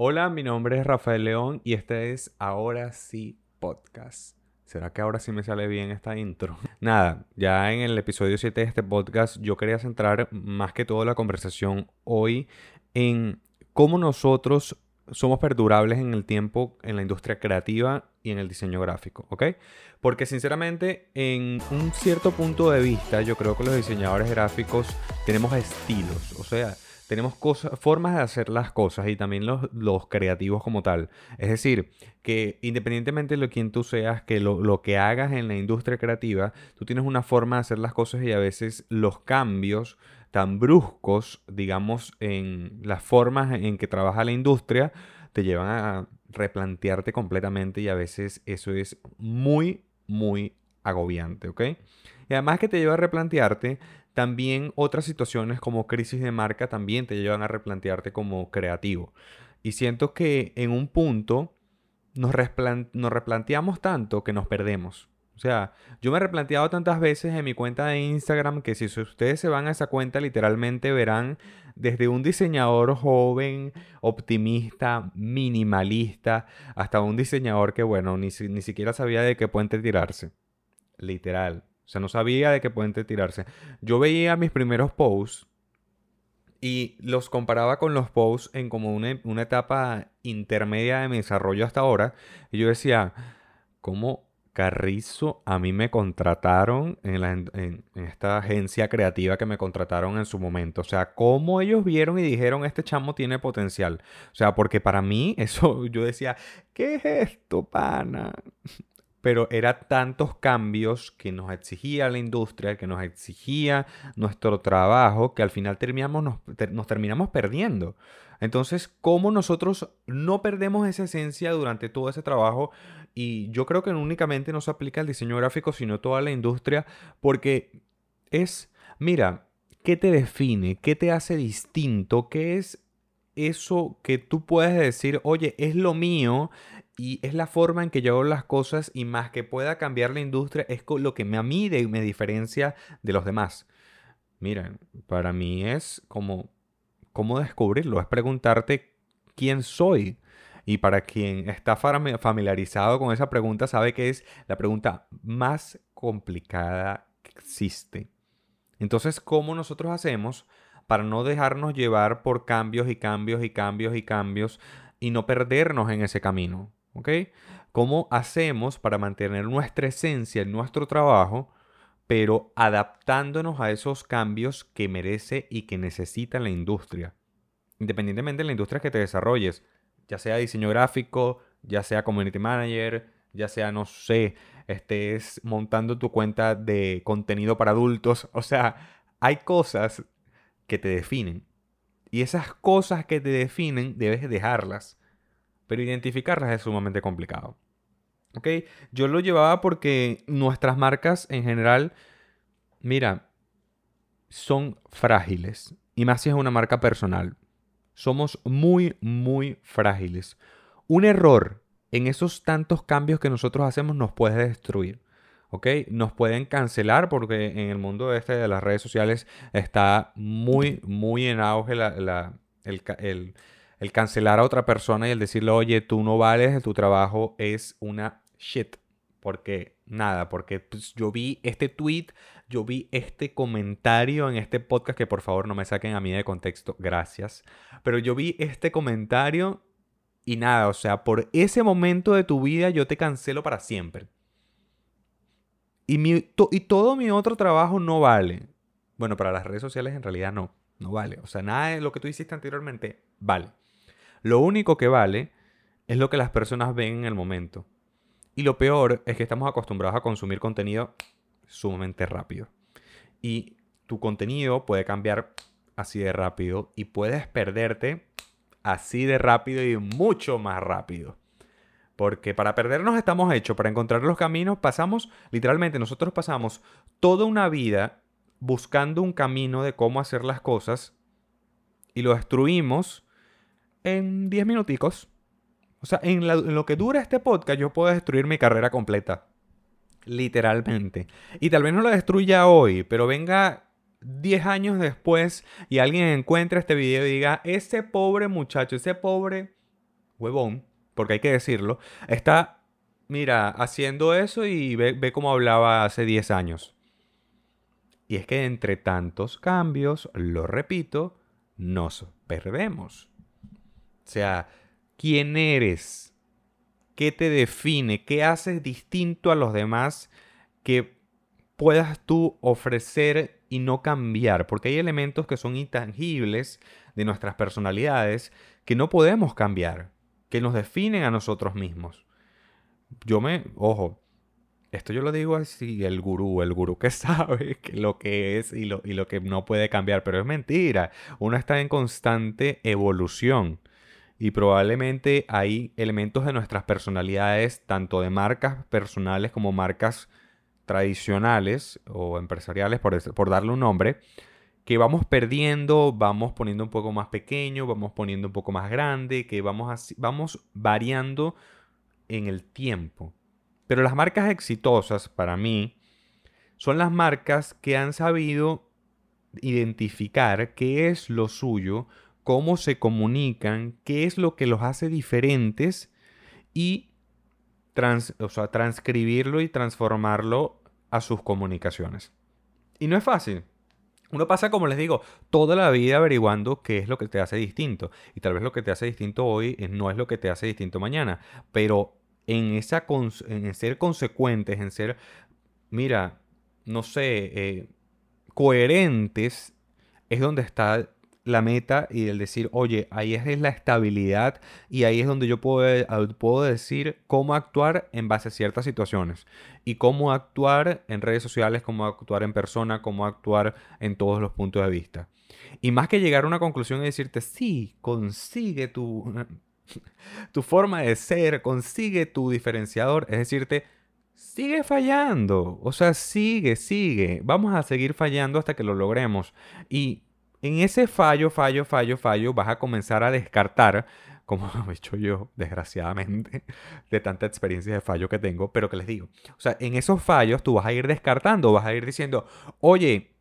Hola, mi nombre es Rafael León y este es Ahora sí Podcast. ¿Será que ahora sí me sale bien esta intro? Nada, ya en el episodio 7 de este podcast yo quería centrar más que todo la conversación hoy en cómo nosotros somos perdurables en el tiempo en la industria creativa y en el diseño gráfico, ¿ok? Porque sinceramente, en un cierto punto de vista, yo creo que los diseñadores gráficos tenemos estilos, o sea, tenemos formas de hacer las cosas y también los, creativos como tal. Es decir, que independientemente de lo quien tú seas, que lo, lo, que hagas en la industria creativa, tú tienes una forma de hacer las cosas y a veces los cambios tan bruscos, digamos, en las formas en que trabaja la industria, te llevan a replantearte completamente y a veces eso es muy, muy agobiante, ¿ok? Y además que te lleva a replantearte, también otras situaciones como crisis de marca también te llevan a replantearte como creativo. Y siento que en un punto nos, nos replanteamos tanto que nos perdemos. O sea, yo me he replanteado tantas veces en mi cuenta de Instagram que si ustedes se van a esa cuenta literalmente verán desde un diseñador joven, optimista, minimalista, hasta un diseñador que, bueno, ni, ni siquiera sabía de qué puente tirarse. Literal. O sea, no sabía de qué puente tirarse. Yo veía mis primeros posts y los comparaba con los posts en como una, una etapa intermedia de mi desarrollo hasta ahora. Y yo decía, ¿cómo Carrizo, a mí me contrataron en, esta agencia creativa que me contrataron en su momento. O sea, cómo ellos vieron y dijeron, este chamo tiene potencial. O sea, porque para mí eso, yo decía, ¿qué es esto, pana? Pero era tantos cambios que nos exigía la industria, que nos exigía nuestro trabajo, que al final terminamos, nos terminamos perdiendo. Entonces, ¿cómo nosotros no perdemos esa esencia durante todo ese trabajo? Y yo creo que no únicamente no se aplica al diseño gráfico, sino toda la industria, porque es, mira, ¿qué te define? ¿Qué te hace distinto? ¿Qué es eso que tú puedes decir, oye, es lo mío y es la forma en que yo hago las cosas y más que pueda cambiar la industria es lo que me, a mí me diferencia de los demás? Miren, para mí es como ¿Cómo descubrirlo? Es preguntarte quién soy. Y para quien está familiarizado con esa pregunta, sabe que es la pregunta más complicada que existe. Entonces, ¿cómo nosotros hacemos para no dejarnos llevar por cambios y cambios y cambios y cambios y no perdernos en ese camino? ¿Ok? ¿Cómo hacemos para mantener nuestra esencia en nuestro trabajo pero adaptándonos a esos cambios que merece y que necesita la industria. Independientemente de la industria que te desarrolles, ya sea diseño gráfico, ya sea community manager, ya sea, no sé, estés montando tu cuenta de contenido para adultos. O sea, hay cosas que te definen. Y esas cosas que te definen debes dejarlas. Pero identificarlas es sumamente complicado. ¿Ok? Yo lo llevaba porque nuestras marcas en general, mira, son frágiles. Y más si es una marca personal. Somos muy, muy frágiles. Un error en esos tantos cambios que nosotros hacemos nos puede destruir. ¿ok? Nos pueden cancelar porque en el mundo este de las redes sociales está muy, muy en auge el, el cancelar a otra persona y el decirle, oye, tú no vales, tu trabajo es una shit. Porque nada, porque pues, yo vi este tweet, yo vi este comentario en este podcast, que por favor no me saquen a mí de contexto, gracias. Pero yo vi este comentario y nada, o sea, por ese momento de tu vida yo te cancelo para siempre. Y, mi, y todo mi otro trabajo no vale. Bueno, para las redes sociales en realidad no, no vale. O sea, nada de lo que tú hiciste anteriormente vale. Lo único que vale es lo que las personas ven en el momento. Y lo peor es que estamos acostumbrados a consumir contenido sumamente rápido. Y tu contenido puede cambiar así de rápido y puedes perderte así de rápido y mucho más rápido. Porque para perdernos estamos hechos, para encontrar los caminos pasamos, literalmente nosotros pasamos toda una vida buscando un camino de cómo hacer las cosas y lo destruimos en 10 minuticos. O sea, en, lo que dura este podcast yo puedo destruir mi carrera completa. Literalmente. Y tal vez no la destruya hoy, pero venga 10 años después y alguien encuentre este video y diga, ese pobre muchacho, ese pobre huevón, porque hay que decirlo, está, mira, haciendo eso y ve, ve cómo hablaba hace 10 años. Y es que entre tantos cambios, lo repito, nos perdemos. O sea, ¿quién eres? ¿Qué te define? ¿Qué haces distinto a los demás que puedas tú ofrecer y no cambiar? Porque hay elementos que son intangibles de nuestras personalidades que no podemos cambiar, que nos definen a nosotros mismos. Yo me, ojo, esto yo lo digo así, el gurú, el gurú que sabe lo que es y lo, y lo que no puede cambiar, pero es mentira. Uno está en constante evolución y probablemente hay elementos de nuestras personalidades, tanto de marcas personales como marcas tradicionales o empresariales, por, darle un nombre, que vamos perdiendo, vamos poniendo un poco más pequeño, vamos poniendo un poco más grande, que vamos, así, vamos variando en el tiempo. Pero las marcas exitosas, para mí, son las marcas que han sabido identificar qué es lo suyo, cómo se comunican, qué es lo que los hace diferentes y transcribirlo y transformarlo a sus comunicaciones. Y no es fácil. Uno pasa, como les digo, toda la vida averiguando qué es lo que te hace distinto. Y tal vez lo que te hace distinto hoy no es lo que te hace distinto mañana. Pero en, esa en ser consecuentes, en ser, mira, no sé, eh, coherentes, es donde está la meta y el decir, oye, ahí es la estabilidad y ahí es donde yo puedo, puedo decir cómo actuar en base a ciertas situaciones y cómo actuar en redes sociales, cómo actuar en persona, cómo actuar en todos los puntos de vista. Y más que llegar a una conclusión y decirte, sí, consigue tu, tu forma de ser, consigue tu diferenciador, es decirte, sigue fallando, o sea, sigue, sigue, vamos a seguir fallando hasta que lo logremos. Y en ese fallo, fallo, fallo, fallo, vas a comenzar a descartar, como he hecho yo, desgraciadamente, de tanta experiencia de fallo que tengo, pero que les digo, o sea, en esos fallos tú vas a ir descartando, vas a ir diciendo, oye,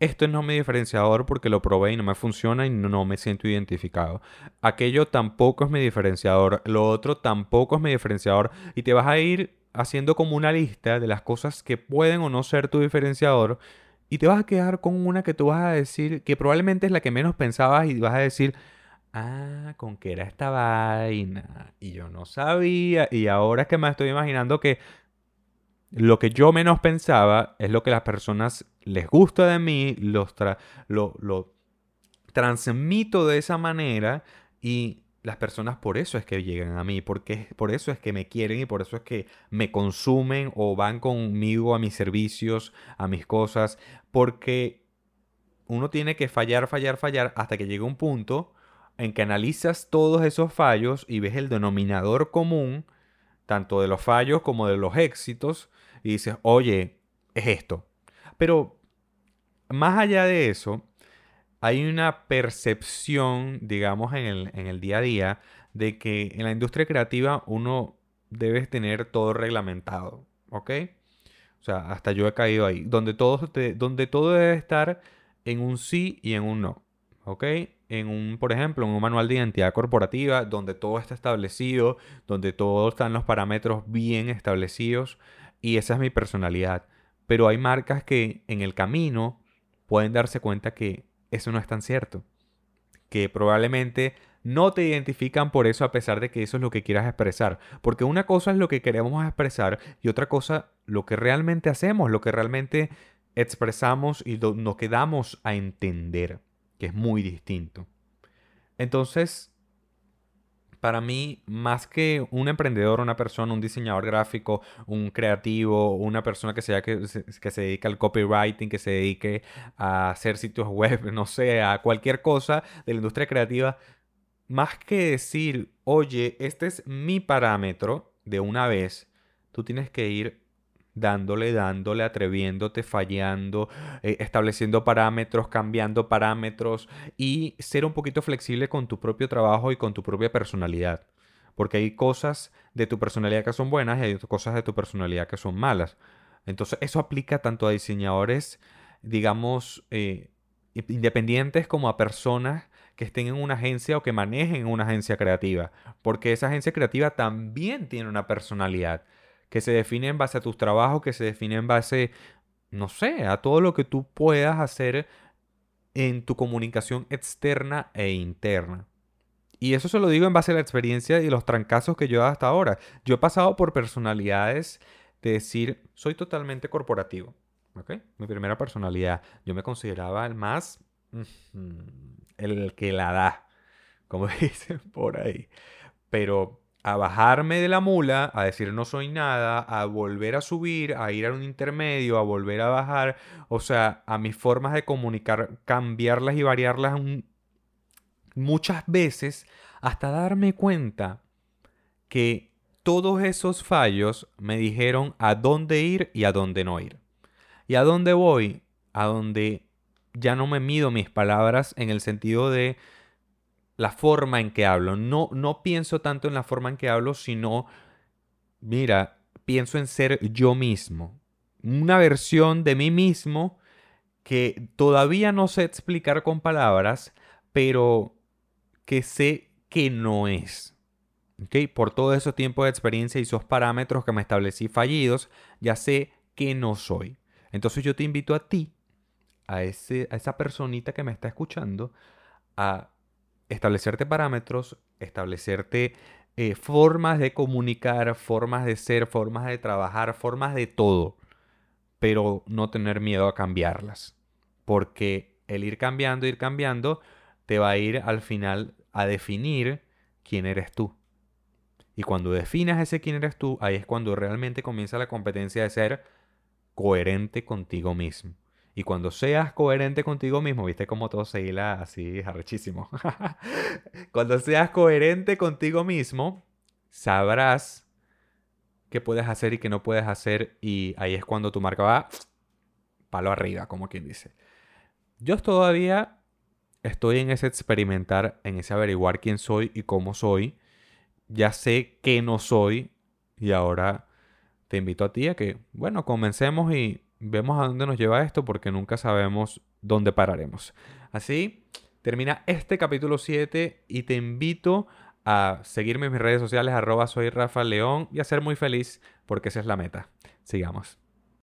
esto no es mi diferenciador porque lo probé y no me funciona y no me siento identificado. Aquello tampoco es mi diferenciador, lo otro tampoco es mi diferenciador y te vas a ir haciendo como una lista de las cosas que pueden o no ser tu diferenciador y te vas a quedar con una que tú vas a decir, que probablemente es la que menos pensabas y vas a decir, ah, con qué era esta vaina. Y yo no sabía. Y ahora es que me estoy imaginando que lo que yo menos pensaba es lo que las personas les gusta de mí, los lo, lo transmito de esa manera y las personas por eso es que llegan a mí, porque por eso es que me quieren y por eso es que me consumen o van conmigo a mis servicios, a mis cosas, porque uno tiene que fallar, fallar, fallar hasta que llegue un punto en que analizas todos esos fallos y ves el denominador común, tanto de los fallos como de los éxitos, y dices, oye, es esto. Pero más allá de eso, hay una percepción, digamos, en el, día a día de que en la industria creativa uno debe tener todo reglamentado, ¿ok? O sea, hasta yo he caído ahí, donde todo, donde todo debe estar en un sí y en un no, ¿ok? En un, por ejemplo, en un manual de identidad corporativa, donde todo está establecido, donde todos están los parámetros bien establecidos, y esa es mi personalidad. Pero hay marcas que en el camino pueden darse cuenta que eso no es tan cierto. Que probablemente no te identifican por eso a pesar de que eso es lo que quieras expresar. Porque una cosa es lo que queremos expresar y otra cosa lo que realmente hacemos, lo que realmente expresamos y nos quedamos a entender, que es muy distinto. Entonces, para mí, más que un emprendedor, una persona, un diseñador gráfico, un creativo, una persona que, sea, que, se dedique al copywriting, que se dedique a hacer sitios web, no sé, a cualquier cosa de la industria creativa, más que decir, oye, este es mi parámetro de una vez, tú tienes que ir dándole, dándole, atreviéndote, fallando, eh, estableciendo parámetros, cambiando parámetros y ser un poquito flexible con tu propio trabajo y con tu propia personalidad. Porque hay cosas de tu personalidad que son buenas y hay cosas de tu personalidad que son malas. Entonces eso aplica tanto a diseñadores, digamos, eh, independientes como a personas que estén en una agencia o que manejen una agencia creativa, porque esa agencia creativa también tiene una personalidad que se define en base a tus trabajos, que se define en base, no sé, a todo lo que tú puedas hacer en tu comunicación externa e interna. Y eso se lo digo en base a la experiencia y los trancazos que yo he dado hasta ahora. Yo he pasado por personalidades de decir, soy totalmente corporativo. ¿Ok? Mi primera personalidad. Yo me consideraba el más... El que la da, como dicen por ahí. Pero a bajarme de la mula, a decir no soy nada, a volver a subir, a ir a un intermedio, a volver a bajar, o sea, a mis formas de comunicar, cambiarlas y variarlas muchas veces hasta darme cuenta que todos esos fallos me dijeron a dónde ir y a dónde no ir. ¿Y a dónde voy? A donde ya no me mido mis palabras en el sentido de la forma en que hablo. No, no pienso tanto en la forma en que hablo, sino, mira, pienso en ser yo mismo. Una versión de mí mismo que todavía no sé explicar con palabras, pero que sé que no es. ¿Okay? Por todo ese tiempo de experiencia y esos parámetros que me establecí fallidos, ya sé que no soy. Entonces yo te invito a ti, a, ese, a esa personita que me está escuchando, a establecerte parámetros, establecerte eh, formas de comunicar, formas de ser, formas de trabajar, formas de todo, pero no tener miedo a cambiarlas. Porque el ir cambiando, ir cambiando, te va a ir al final a definir quién eres tú. Y cuando definas ese quién eres tú, ahí es cuando realmente comienza la competencia de ser coherente contigo mismo. Y cuando seas coherente contigo mismo, viste cómo todo se hila así arrechísimo. cuando seas coherente contigo mismo, sabrás qué puedes hacer y qué no puedes hacer. Y ahí es cuando tu marca va palo arriba, como quien dice. Yo todavía estoy en ese experimentar, en ese averiguar quién soy y cómo soy. Ya sé que no soy y ahora te invito a ti a que, bueno, comencemos y vemos a dónde nos lleva esto porque nunca sabemos dónde pararemos. Así termina este capítulo 7 y te invito a seguirme en mis redes sociales arroba soy y a ser muy feliz porque esa es la meta. Sigamos.